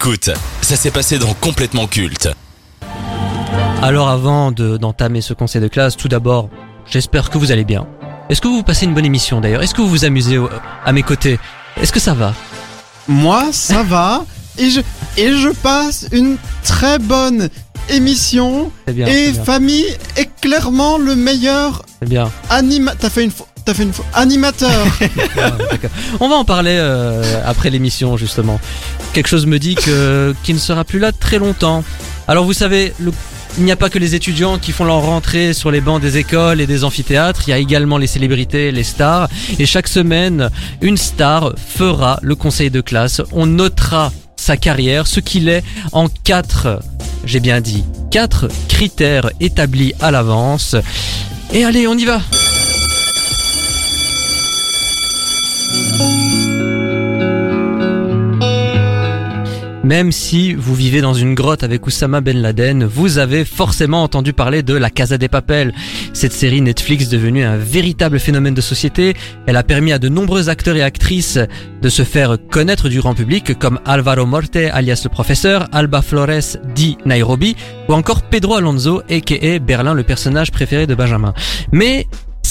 Écoute, ça s'est passé dans Complètement Culte. Alors avant de- d'entamer ce conseil de classe, tout d'abord, j'espère que vous allez bien. Est-ce que vous passez une bonne émission d'ailleurs? Est-ce que vous vous amusez au- à mes côtés? Est-ce que ça va? Moi, ça va. Et je, et je passe une très bonne émission. Bien, et bien, Famille est clairement le meilleur c'est bien. anima... T'as fait une fo- T'as fait une fo- animateur. On va en parler euh, après l'émission justement. Quelque chose me dit que qu'il ne sera plus là très longtemps. Alors vous savez, il n'y a pas que les étudiants qui font leur rentrée sur les bancs des écoles et des amphithéâtres, il y a également les célébrités, les stars. Et chaque semaine, une star fera le conseil de classe. On notera sa carrière, ce qu'il est en quatre, j'ai bien dit, quatre critères établis à l'avance. Et allez, on y va Même si vous vivez dans une grotte avec Oussama Ben Laden, vous avez forcément entendu parler de La Casa des Papel. Cette série Netflix devenue un véritable phénomène de société, elle a permis à de nombreux acteurs et actrices de se faire connaître du grand public comme Alvaro Morte alias le professeur, Alba Flores dit Nairobi ou encore Pedro Alonso aka Berlin le personnage préféré de Benjamin. Mais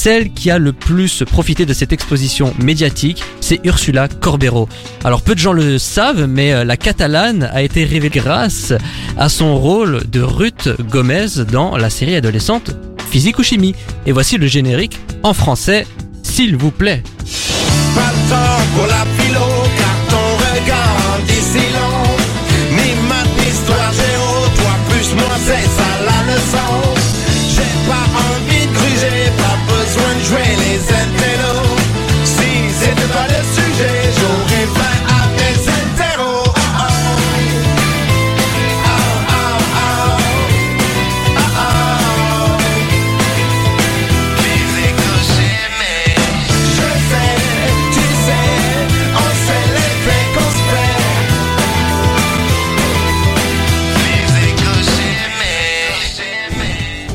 celle qui a le plus profité de cette exposition médiatique, c'est Ursula Corbero. Alors peu de gens le savent, mais euh, la catalane a été révélée grâce à son rôle de Ruth Gomez dans la série adolescente Physique ou Chimie. Et voici le générique en français, s'il vous plaît.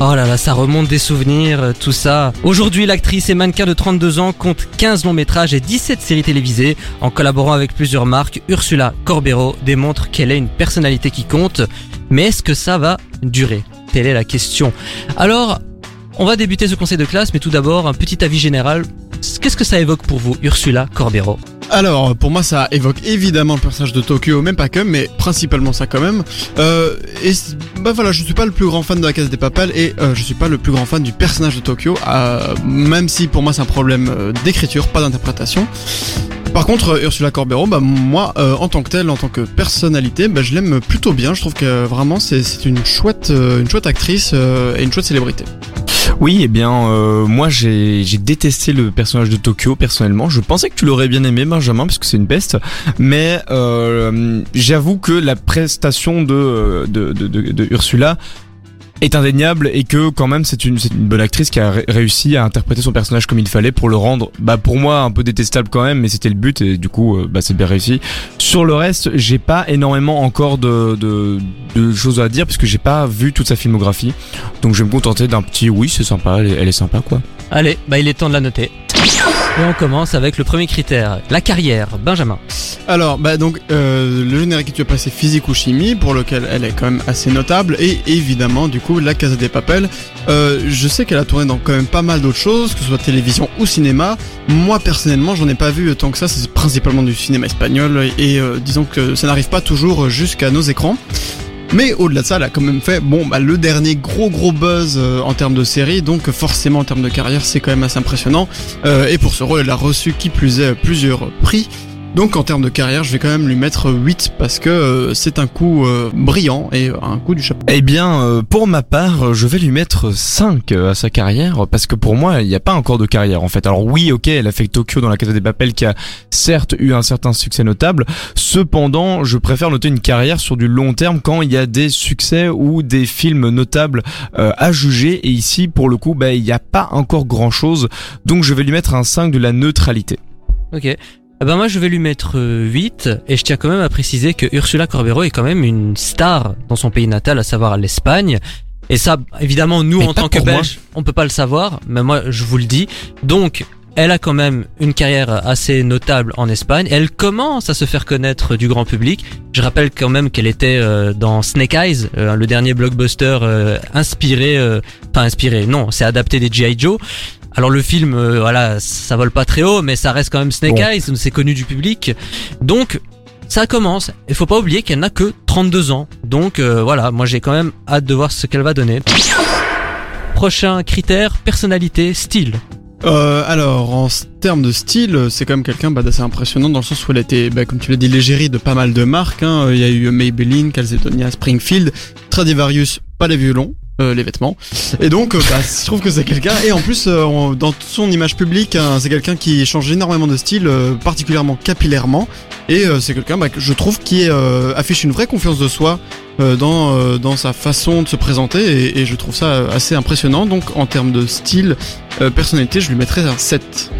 Oh là là, ça remonte des souvenirs, euh, tout ça. Aujourd'hui, l'actrice et mannequin de 32 ans compte 15 longs métrages et 17 séries télévisées. En collaborant avec plusieurs marques, Ursula Corbero démontre qu'elle est une personnalité qui compte. Mais est-ce que ça va durer? Telle est la question. Alors, on va débuter ce conseil de classe, mais tout d'abord, un petit avis général. Qu'est-ce que ça évoque pour vous, Ursula Corbero? Alors, pour moi, ça évoque évidemment le personnage de Tokyo, même pas que, mais principalement ça quand même. Euh, et bah voilà, je suis pas le plus grand fan de la Casa des Papel et euh, je suis pas le plus grand fan du personnage de Tokyo, euh, même si pour moi c'est un problème euh, d'écriture, pas d'interprétation. Par contre, Ursula Corbero, bah moi, en tant que telle, en tant que personnalité, bah, je l'aime plutôt bien. Je trouve que vraiment c'est une chouette, une chouette actrice et une chouette célébrité. Oui, eh bien, euh, moi j'ai détesté le personnage de Tokyo personnellement. Je pensais que tu l'aurais bien aimé, Benjamin, parce que c'est une peste. Mais euh, j'avoue que la prestation de Ursula est indéniable et que quand même c'est une, bonne actrice qui a ré- réussi à interpréter son personnage comme il fallait pour le rendre, bah pour moi un peu détestable quand même, mais c'était le but et du coup euh, bah c'est bien réussi. Sur le reste, j'ai pas énormément encore de, de, de choses à dire parce que j'ai pas vu toute sa filmographie. Donc je vais me contenter d'un petit oui, c'est sympa, elle elle est sympa quoi. Allez, bah il est temps de la noter. Et on commence avec le premier critère, la carrière. Benjamin. Alors, bah donc, euh, le générique que tu as passé physique ou chimie, pour lequel elle est quand même assez notable, et évidemment, du coup, la Casa des Papel. Euh, je sais qu'elle a tourné dans quand même pas mal d'autres choses, que ce soit télévision ou cinéma. Moi, personnellement, j'en ai pas vu tant que ça, c'est principalement du cinéma espagnol, et euh, disons que ça n'arrive pas toujours jusqu'à nos écrans. Mais au-delà de ça, elle a quand même fait bon bah, le dernier gros gros buzz euh, en termes de série, donc forcément en termes de carrière, c'est quand même assez impressionnant. Euh, et pour ce rôle, elle a reçu qui plus est plusieurs prix. Donc en termes de carrière, je vais quand même lui mettre 8 parce que euh, c'est un coup euh, brillant et un coup du chapeau. Eh bien, euh, pour ma part, je vais lui mettre 5 euh, à sa carrière, parce que pour moi, il n'y a pas encore de carrière en fait. Alors oui, ok, elle a fait Tokyo dans la Casa des Papel qui a certes eu un certain succès notable, cependant, je préfère noter une carrière sur du long terme quand il y a des succès ou des films notables euh, à juger, et ici, pour le coup, bah, il n'y a pas encore grand-chose, donc je vais lui mettre un 5 de la neutralité. Ok. Eh ben moi je vais lui mettre euh, 8 et je tiens quand même à préciser que Ursula Corbero est quand même une star dans son pays natal, à savoir l'Espagne. Et ça, évidemment, nous Mais en tant que. Belges, on peut pas le savoir, mais moi je vous le dis. Donc Elle a quand même une carrière assez notable en Espagne. Elle commence à se faire connaître du grand public. Je rappelle quand même qu'elle était euh, dans Snake Eyes, euh, le dernier blockbuster euh, inspiré, euh, pas inspiré, non, c'est adapté des G.I. Joe. Alors le film, euh, voilà, ça vole pas très haut, mais ça reste quand même Snake Bon. Eyes, c'est connu du public. Donc ça commence. Il faut pas oublier qu'elle n'a que 32 ans. Donc euh, voilà, moi j'ai quand même hâte de voir ce qu'elle va donner. Prochain critère, personnalité, style. Euh, alors, en termes de style, euh, c'est quand même quelqu'un bah, d'assez impressionnant dans le sens où elle été, bah, comme tu l'as dit, l'égérie de pas mal de marques. hein. Il y a eu Maybelline, Calzedonia, Springfield, Stradivarius, pas les violons. Euh, les vêtements. Et donc euh, bah, je trouve que c'est quelqu'un et en plus euh, dans son image publique hein, c'est quelqu'un qui change énormément de style particulièrement capillairement. Et c'est quelqu'un bah, je trouve qui affiche une vraie confiance de soi dans, dans sa façon de se présenter et, je trouve ça assez impressionnant. Donc en termes de style personnalité, je lui mettrais un 7.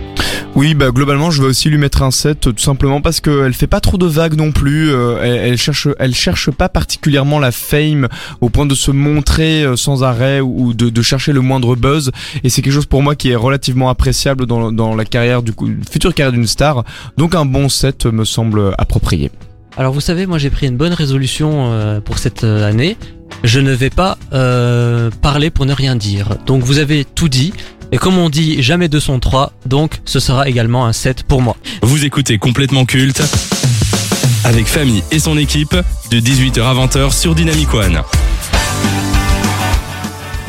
Oui, bah globalement, je vais aussi lui mettre un 7 tout simplement parce qu'elle fait pas trop de vagues non plus. euh, elle, cherche, pas particulièrement la fame au point de se montrer euh, sans arrêt ou de, chercher le moindre buzz. Et c'est quelque chose pour moi qui est relativement appréciable dans, la carrière du coup, future carrière d'une star. Donc un bon 7 me semble approprié. Alors vous savez, moi j'ai pris une bonne résolution euh, pour cette année. Je ne vais pas parler pour ne rien dire. Donc vous avez tout dit. Et comme on dit, jamais deux sont trois, donc ce sera également un 7 pour moi. Vous écoutez complètement culte avec Famille et son équipe de 18h à 20h sur Dynamic One.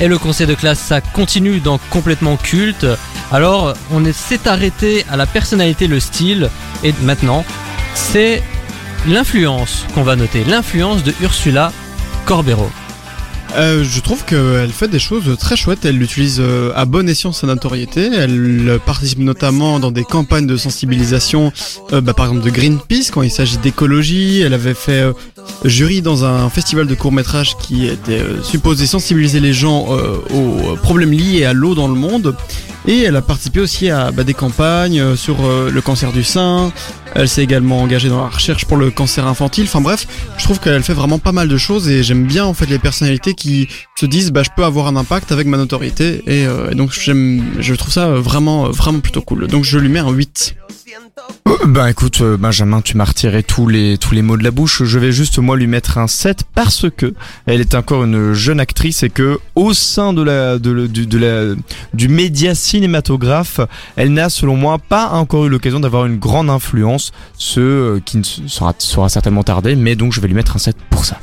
Et le conseil de classe, ça continue dans complètement culte. Alors, on est- s'est arrêté à la personnalité, le style, et maintenant, c'est l'influence qu'on va noter. L'influence de Ursula Corbero. Euh, je trouve qu'elle fait des choses très chouettes. Elle utilise euh, à bon escient sa notoriété. Elle euh, participe notamment dans des campagnes de sensibilisation, euh, bah, par exemple de Greenpeace quand il s'agit d'écologie. Elle avait fait euh, jury dans un festival de court métrage qui était supposé sensibiliser les gens aux problèmes liés à l'eau dans le monde. Et elle a participé aussi à bah, des campagnes sur le cancer du sein. Elle s'est également engagée dans la recherche pour le cancer infantile. Enfin bref, je trouve qu'elle fait vraiment pas mal de choses et j'aime bien en fait les personnalités qui se disent bah je peux avoir un impact avec ma notoriété et, euh, donc j'aime je trouve ça euh, vraiment euh, vraiment plutôt cool. Donc je lui mets un 8. Ben écoute euh, Benjamin, tu m'as retiré tous les tous les mots de la bouche. Je vais juste moi lui mettre un 7 parce que elle est encore une jeune actrice et que au sein de la de, du, de la du média cinématographe, elle n'a selon moi pas encore eu l'occasion d'avoir une grande influence, ce euh, qui ne sera sera certainement tardé, mais donc je vais lui mettre un 7 pour ça.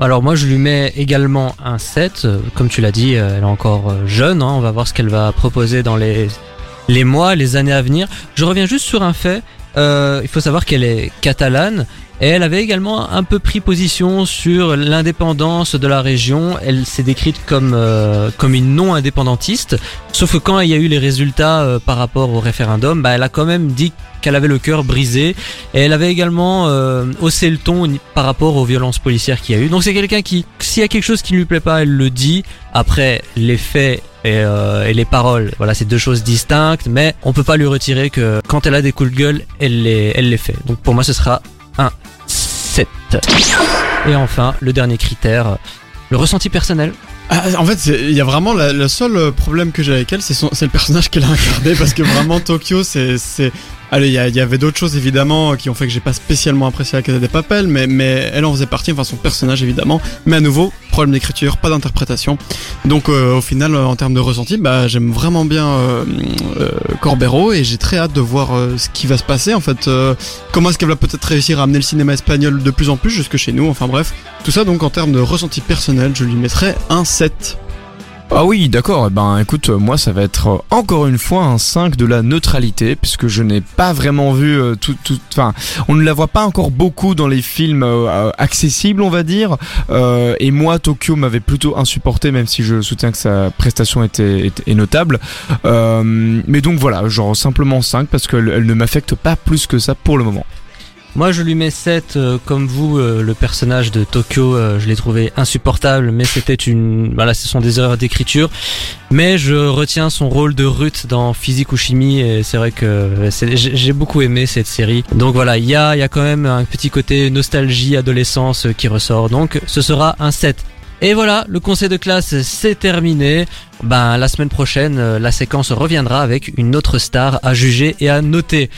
Alors moi je lui mets également un 7, euh, comme tu l'as dit, euh, elle est encore euh, jeune, hein, on va voir ce qu'elle va proposer dans les, les mois, les années à venir. Je reviens juste sur un fait, euh, il faut savoir qu'elle est catalane et elle avait également un peu pris position sur l'indépendance de la région, elle s'est décrite comme, euh, comme une non-indépendantiste, sauf que quand il y a eu les résultats euh, par rapport au référendum, bah, elle a quand même dit qu'elle avait le cœur brisé et elle avait également euh, haussé le ton par rapport aux violences policières qu'il y a eu. Donc c'est quelqu'un qui, s'il y a quelque chose qui ne lui plaît pas, elle le dit. Après, les faits et, euh, et les paroles, voilà, c'est deux choses distinctes, mais on peut pas lui retirer que quand elle a des coups de gueule, elle les, elle les fait. Donc pour moi, ce sera 7. Et enfin, le dernier critère, le ressenti personnel. Ah, en fait, il y a vraiment le seul euh, problème que j'ai avec elle, c'est le personnage qu'elle a incarné parce que vraiment Tokyo, c'est allez, il y, avait d'autres choses évidemment qui ont fait que j'ai pas spécialement apprécié la Casa des Papel, mais elle en faisait partie, enfin son personnage évidemment. Mais à nouveau, problème d'écriture, pas d'interprétation. Donc euh, au final, euh, en termes de ressenti, bah j'aime vraiment bien euh, Corbero et j'ai très hâte de voir ce qui va se passer en fait. comment est-ce qu'elle va peut-être réussir à amener le cinéma espagnol de plus en plus jusque chez nous. Enfin bref, tout ça donc en termes de ressenti personnel, je lui mettrais un 7. Ah oui, d'accord. Eh Ben écoute, moi ça va être euh, encore une fois un 5 de la neutralité puisque je n'ai pas vraiment vu euh, tout enfin, on ne la voit pas encore beaucoup dans les films euh, accessibles, on va dire. Et moi Tokyo m'avait plutôt insupporté même si je soutiens que sa prestation était, est notable. Mais donc voilà, genre simplement 5 parce qu'elle elle ne m'affecte pas plus que ça pour le moment. Moi, je lui mets 7, euh, comme vous, euh, le personnage de Tokyo, euh, je l'ai trouvé insupportable, mais c'était une, voilà, ce sont des erreurs d'écriture. Mais je retiens son rôle de Ruth dans Physique ou Chimie, et c'est vrai que j'ai beaucoup aimé cette série. Donc voilà, il y a, y a quand même un petit côté nostalgie, adolescence qui ressort. Donc ce sera un 7. Et voilà, le conseil de classe c'est terminé. Ben la semaine prochaine, la séquence reviendra avec une autre star à juger et à noter.